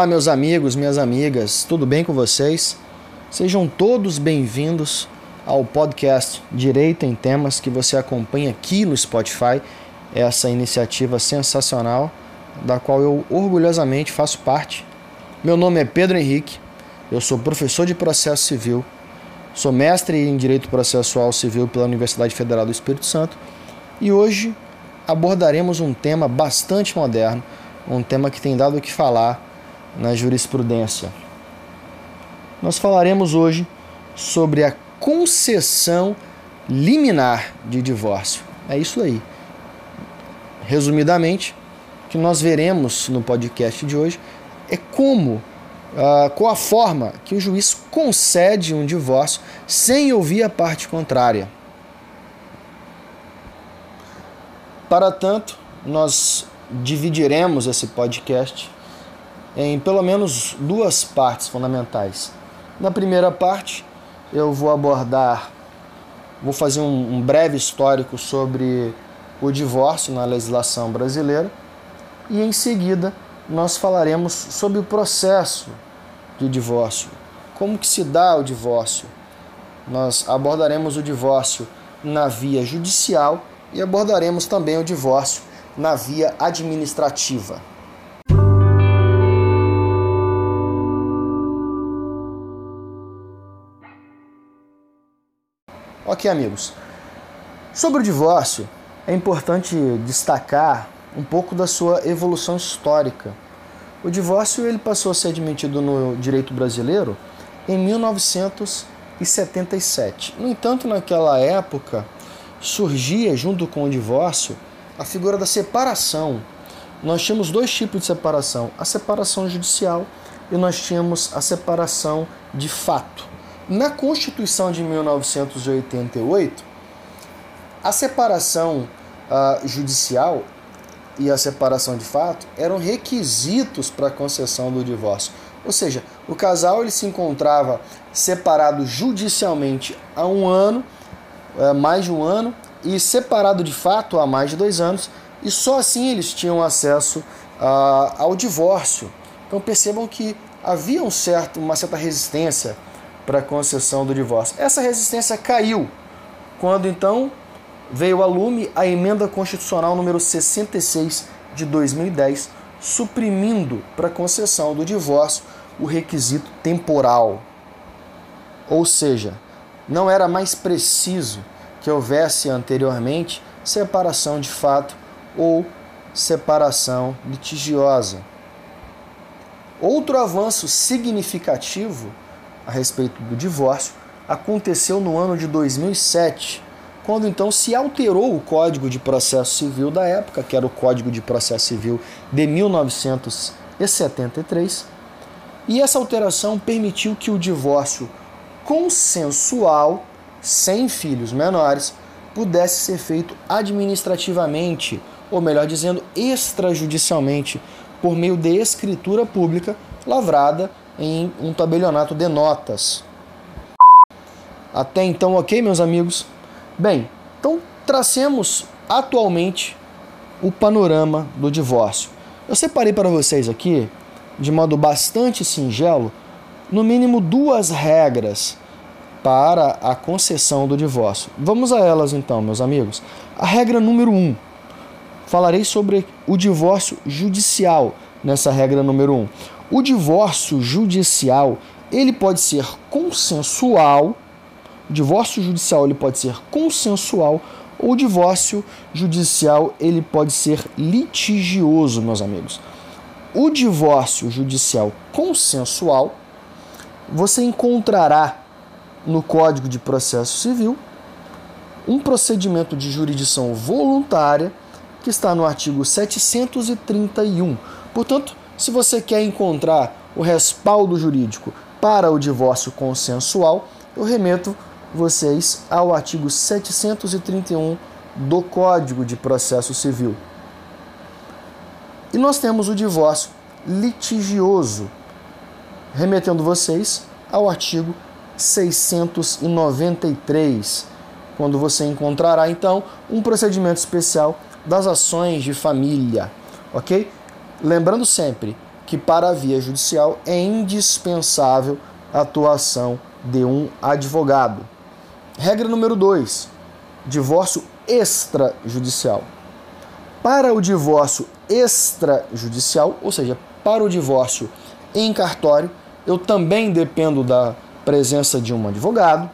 Olá, meus amigos, minhas amigas, tudo bem com vocês? Sejam todos bem-vindos ao podcast Direito em Temas que você acompanha aqui no Spotify, essa iniciativa sensacional da qual eu orgulhosamente faço parte. Meu nome é Pedro Henrique, eu sou professor de processo civil, sou mestre em Direito Processual Civil pela Universidade Federal do Espírito Santo e hoje abordaremos um tema bastante moderno, um tema que tem dado o que falar na jurisprudência. Nós falaremos hoje sobre a concessão liminar de divórcio. É isso aí. Resumidamente, o que nós veremos no podcast de hoje é como, uh, qual a forma que o juiz concede um divórcio sem ouvir a parte contrária. Para tanto, nós dividiremos esse podcast em pelo menos duas partes fundamentais. Na primeira parte, eu vou abordar, vou fazer um, um breve histórico sobre o divórcio na legislação brasileira e em seguida nós falaremos sobre o processo de divórcio, como que se dá o divórcio. Nós abordaremos o divórcio na via judicial e abordaremos também o divórcio na via administrativa. Ok, amigos. Sobre o divórcio, é importante destacar um pouco da sua evolução histórica. O divórcio ele passou a ser admitido no direito brasileiro em 1977. No entanto, naquela época, surgia, junto com o divórcio, a figura da separação. Nós tínhamos dois tipos de separação: a separação judicial e nós tínhamos a separação de fato. Na Constituição de 1988, a separação uh, judicial e a separação de fato eram requisitos para a concessão do divórcio. Ou seja, o casal ele se encontrava separado judicialmente há um ano é, mais de um ano e separado de fato há mais de dois anos, e só assim eles tinham acesso uh, ao divórcio. Então percebam que havia um certo, uma certa resistência para concessão do divórcio. Essa resistência caiu quando então veio a lume a emenda constitucional número 66 de 2010, suprimindo para concessão do divórcio o requisito temporal. Ou seja, não era mais preciso que houvesse anteriormente separação de fato ou separação litigiosa. Outro avanço significativo a respeito do divórcio aconteceu no ano de 2007, quando então se alterou o Código de Processo Civil da época, que era o Código de Processo Civil de 1973, e essa alteração permitiu que o divórcio consensual, sem filhos menores, pudesse ser feito administrativamente, ou melhor dizendo, extrajudicialmente, por meio de escritura pública lavrada em um tabelionato de notas. Até então, ok, meus amigos? Bem, então tracemos atualmente o panorama do divórcio. Eu separei para vocês aqui, de modo bastante singelo, no mínimo duas regras para a concessão do divórcio. Vamos a elas então, meus amigos. A regra número um. Falarei sobre o divórcio judicial nessa regra número um. O divórcio judicial ele pode ser consensual. O divórcio judicial ele pode ser consensual ou o divórcio judicial ele pode ser litigioso, meus amigos. O divórcio judicial consensual você encontrará no Código de Processo Civil um procedimento de jurisdição voluntária que está no artigo 731. Portanto, se você quer encontrar o respaldo jurídico para o divórcio consensual, eu remeto vocês ao artigo 731 do Código de Processo Civil. E nós temos o divórcio litigioso, remetendo vocês ao artigo 693, quando você encontrará então um procedimento especial das ações de família, ok? Lembrando sempre que para a via judicial é indispensável a atuação de um advogado. Regra número 2: divórcio extrajudicial. Para o divórcio extrajudicial, ou seja, para o divórcio em cartório, eu também dependo da presença de um advogado.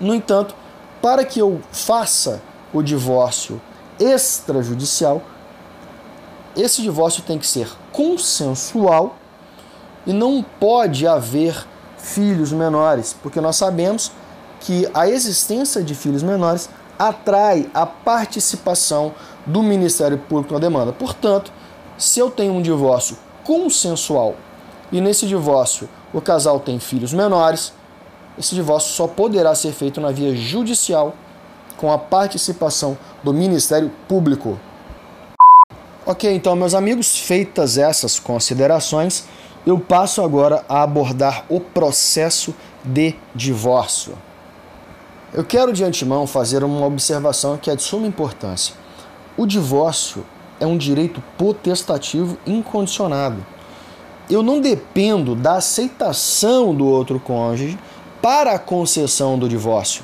No entanto, para que eu faça o divórcio extrajudicial, esse divórcio tem que ser consensual e não pode haver filhos menores, porque nós sabemos que a existência de filhos menores atrai a participação do Ministério Público na demanda. Portanto, se eu tenho um divórcio consensual e nesse divórcio o casal tem filhos menores, esse divórcio só poderá ser feito na via judicial com a participação do Ministério Público. Ok, então, meus amigos, feitas essas considerações, eu passo agora a abordar o processo de divórcio. Eu quero de antemão fazer uma observação que é de suma importância. O divórcio é um direito potestativo incondicionado. Eu não dependo da aceitação do outro cônjuge para a concessão do divórcio.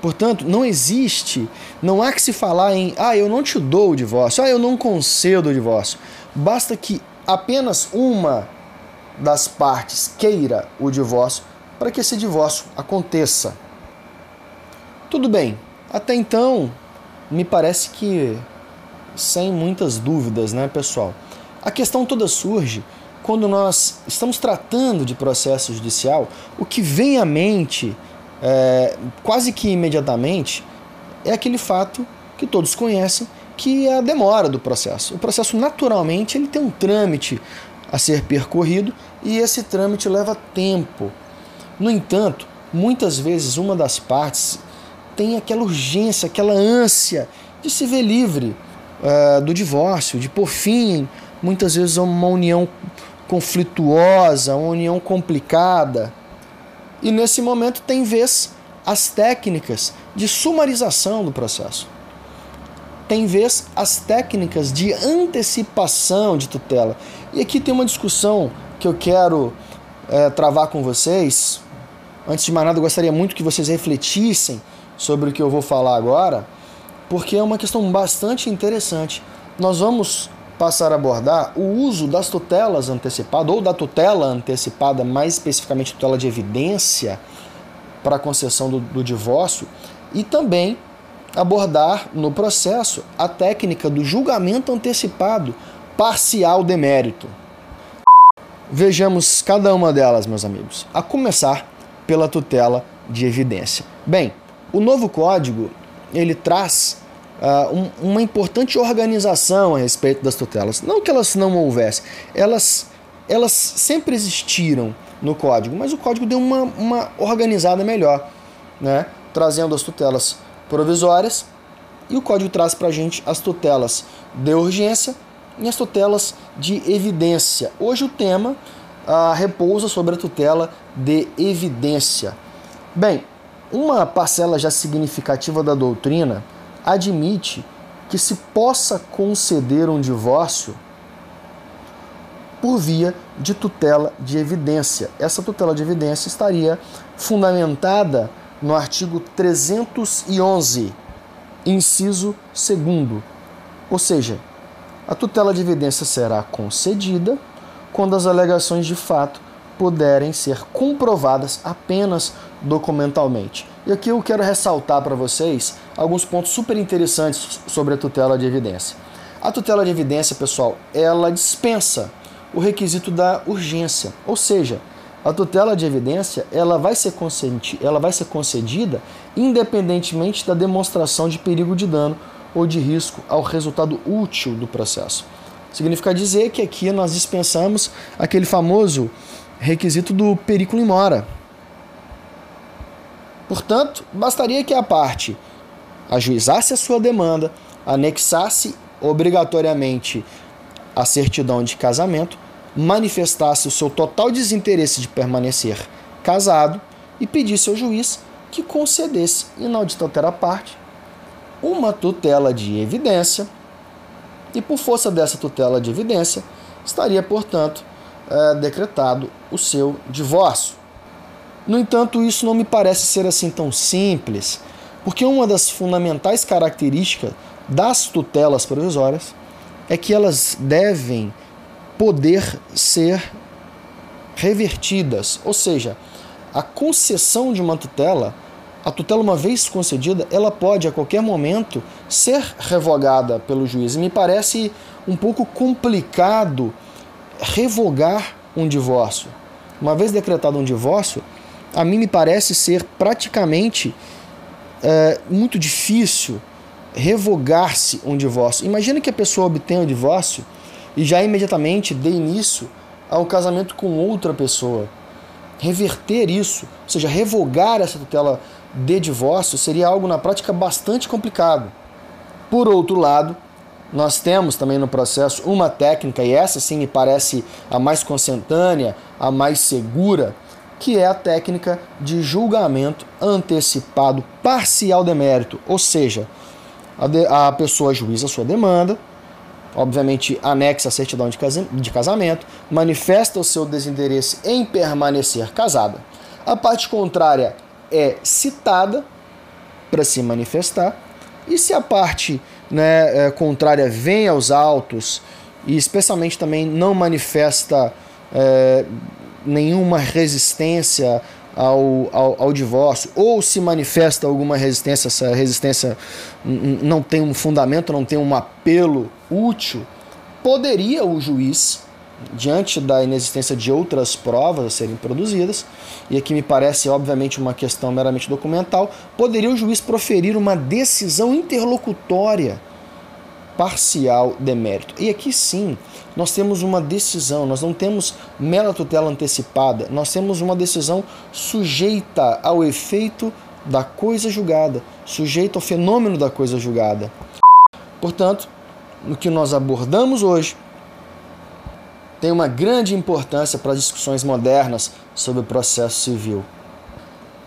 Portanto, não existe, não há que se falar em, ah, eu não te dou o divórcio, ah, eu não concedo o divórcio. Basta que apenas uma das partes queira o divórcio para que esse divórcio aconteça. Tudo bem, até então me parece que sem muitas dúvidas, né, pessoal? A questão toda surge quando nós estamos tratando de processo judicial, o que vem à mente é, quase que imediatamente é aquele fato que todos conhecem, que é a demora do processo. O processo naturalmente ele tem um trâmite a ser percorrido e esse trâmite leva tempo. No entanto, muitas vezes uma das partes tem aquela urgência, aquela ânsia de se ver livre uh, do divórcio, de por fim, muitas vezes uma união conflituosa, uma união complicada. E nesse momento tem vez as técnicas de sumarização do processo. Tem vez as técnicas de antecipação de tutela. E aqui tem uma discussão que eu quero é, travar com vocês. Antes de mais nada, eu gostaria muito que vocês refletissem sobre o que eu vou falar agora, porque é uma questão bastante interessante. Nós vamos passar a abordar o uso das tutelas antecipadas, ou da tutela antecipada, mais especificamente tutela de evidência, para a concessão do, do divórcio, e também abordar no processo a técnica do julgamento antecipado parcial de mérito. Vejamos cada uma delas, meus amigos, a começar pela tutela de evidência. Bem, o novo código ele traz uh, um, uma importante organização a respeito das tutelas. Não que elas não houvessem, elas, elas sempre existiram no código, mas o código deu uma, uma organizada melhor, né? trazendo as tutelas provisórias e o código traz para a gente as tutelas de urgência e as tutelas de evidência. Hoje o tema uh, repousa sobre a tutela de evidência. Bem, uma parcela já significativa da doutrina admite que se possa conceder um divórcio por via de tutela de evidência. Essa tutela de evidência estaria fundamentada no artigo 311, inciso 2. Ou seja, a tutela de evidência será concedida quando as alegações de fato puderem ser comprovadas apenas documentalmente. E aqui eu quero ressaltar para vocês alguns pontos super interessantes sobre a tutela de evidência. A tutela de evidência, pessoal, ela dispensa o requisito da urgência, ou seja, a tutela de evidência ela vai ser, ela vai ser concedida independentemente da demonstração de perigo de dano ou de risco ao resultado útil do processo. Significa dizer que aqui nós dispensamos aquele famoso requisito do periculum mora. Portanto, bastaria que a parte ajuizasse a sua demanda, anexasse obrigatoriamente a certidão de casamento, manifestasse o seu total desinteresse de permanecer casado e pedisse ao juiz que concedesse, inaudita parte, uma tutela de evidência e, por força dessa tutela de evidência, estaria, portanto, é, decretado o seu divórcio. No entanto, isso não me parece ser assim tão simples, porque uma das fundamentais características das tutelas provisórias é que elas devem poder ser revertidas, ou seja, a concessão de uma tutela, a tutela uma vez concedida, ela pode a qualquer momento ser revogada pelo juiz. E me parece um pouco complicado revogar um divórcio. Uma vez decretado um divórcio, a mim me parece ser praticamente é, muito difícil revogar-se um divórcio. Imagina que a pessoa obtenha o divórcio e já imediatamente dê início a um casamento com outra pessoa. Reverter isso, ou seja, revogar essa tutela de divórcio, seria algo na prática bastante complicado. Por outro lado, nós temos também no processo uma técnica, e essa sim me parece a mais consentânea, a mais segura, que é a técnica de julgamento antecipado parcial de mérito, ou seja, a, de, a pessoa juíza sua demanda, obviamente anexa a certidão de casamento, manifesta o seu desinteresse em permanecer casada. A parte contrária é citada para se manifestar, e se a parte né, é, contrária vem aos autos e especialmente também não manifesta é, nenhuma resistência ao, ao, ao, divórcio, ou se manifesta alguma resistência, essa resistência não tem um fundamento, não tem um apelo útil, poderia o juiz, diante da inexistência de outras provas a serem produzidas, e aqui me parece obviamente uma questão meramente documental, poderia o juiz proferir uma decisão interlocutória parcial de mérito. E aqui sim, nós temos uma decisão, nós não temos mera tutela antecipada, nós temos uma decisão sujeita ao efeito da coisa julgada, sujeita ao fenômeno da coisa julgada. Portanto, no que nós abordamos hoje, tem uma grande importância para as discussões modernas sobre o processo civil.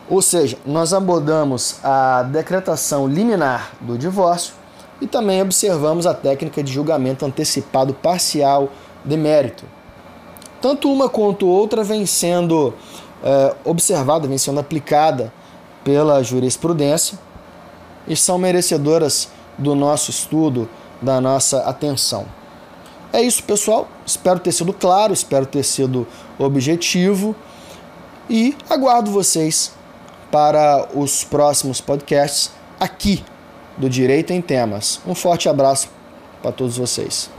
Ou seja, nós abordamos a decretação liminar do divórcio e também observamos a técnica de julgamento antecipado parcial de mérito. Tanto uma quanto outra vem sendo é, observada, vem sendo aplicada pela jurisprudência e são merecedoras do nosso estudo, da nossa atenção. É isso, pessoal. Espero ter sido claro, espero ter sido objetivo e aguardo vocês para os próximos podcasts aqui do Direito em Temas. Um forte abraço para todos vocês.